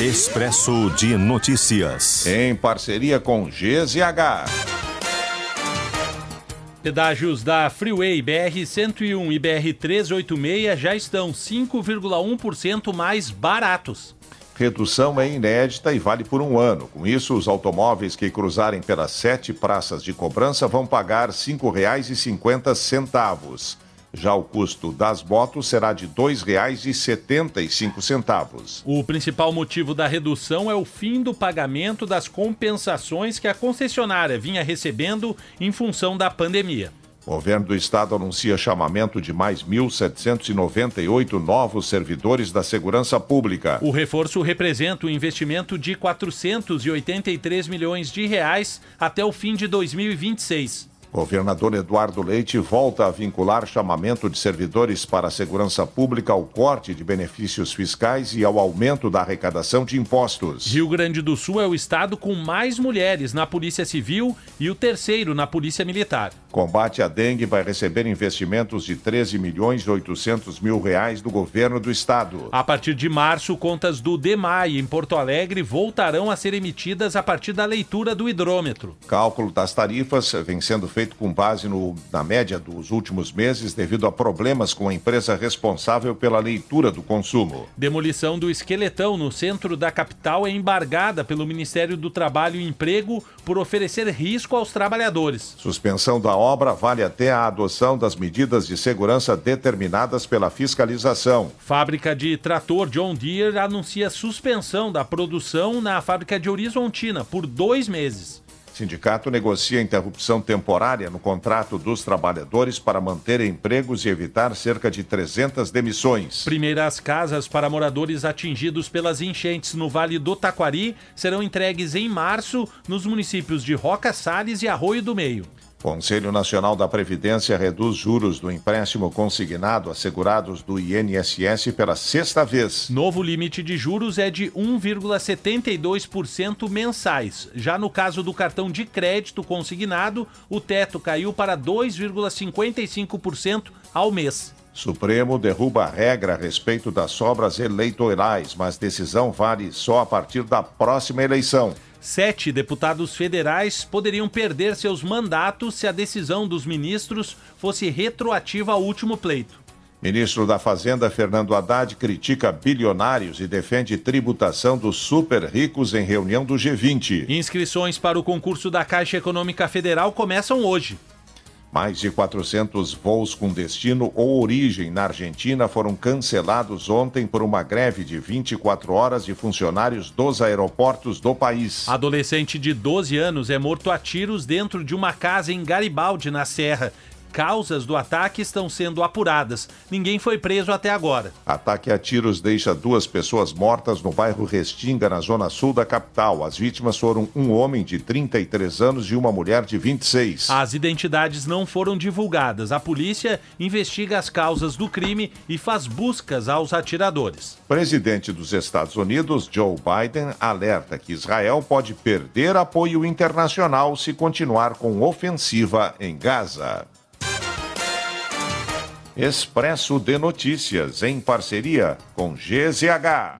Expresso de Notícias. Em parceria com GZH. Pedágios da Freeway BR-101 e BR-386 já estão 5,1% mais baratos. Redução é inédita e vale por um ano. Com isso, os automóveis que cruzarem pelas sete praças de cobrança vão pagar R$ 5,50. Já o custo das motos será de R$ 2,75. O principal motivo da redução é o fim do pagamento das compensações que a concessionária vinha recebendo em função da pandemia. O governo do estado anuncia chamamento de mais 1.798 novos servidores da segurança pública. O reforço representa um investimento de 483 milhões de reais até o fim de 2026. Governador Eduardo Leite volta a vincular chamamento de servidores para a segurança pública ao corte de benefícios fiscais e ao aumento da arrecadação de impostos. Rio Grande do Sul é o estado com mais mulheres na Polícia Civil e o terceiro na Polícia Militar. Combate à dengue vai receber investimentos de 13 milhões e 800 mil reais do governo do estado. A partir de março, contas do DEMAI em Porto Alegre voltarão a ser emitidas a partir da leitura do hidrômetro. Cálculo das tarifas vem sendo feito com base no, na média dos últimos meses devido a problemas com a empresa responsável pela leitura do consumo. Demolição do esqueletão no centro da capital é embargada pelo Ministério do Trabalho e Emprego por oferecer risco aos trabalhadores. Suspensão da obra vale até a adoção das medidas de segurança determinadas pela fiscalização. Fábrica de trator John Deere anuncia suspensão da produção na fábrica de Horizontina por dois meses. Sindicato negocia interrupção temporária no contrato dos trabalhadores para manter empregos e evitar cerca de 300 demissões. Primeiras casas para moradores atingidos pelas enchentes no Vale do Taquari serão entregues em março nos municípios de Roca Salles e Arroio do Meio. Conselho Nacional da Previdência reduz juros do empréstimo consignado a segurados do INSS pela sexta vez. Novo limite de juros é de 1,72% mensais. Já no caso do cartão de crédito consignado, o teto caiu para 2,55% ao mês. Supremo derruba a regra a respeito das sobras eleitorais, mas decisão vale só a partir da próxima eleição. Sete deputados federais poderiam perder seus mandatos se a decisão dos ministros fosse retroativa ao último pleito. Ministro da Fazenda Fernando Haddad critica bilionários e defende tributação dos super ricos em reunião do G20. Inscrições para o concurso da Caixa Econômica Federal começam hoje. Mais de 400 voos com destino ou origem na Argentina foram cancelados ontem por uma greve de 24 horas de funcionários dos aeroportos do país. Adolescente de 12 anos é morto a tiros dentro de uma casa em Garibaldi, na Serra causas do ataque estão sendo apuradas. Ninguém foi preso até agora. Ataque a tiros deixa duas pessoas mortas no bairro Restinga, na zona sul da capital. As vítimas foram um homem de 33 anos e uma mulher de 26. As identidades não foram divulgadas. A polícia investiga as causas do crime e faz buscas aos atiradores. Presidente dos Estados Unidos, Joe Biden, alerta que Israel pode perder apoio internacional se continuar com ofensiva em Gaza. Expresso de Notícias, em parceria com GZH.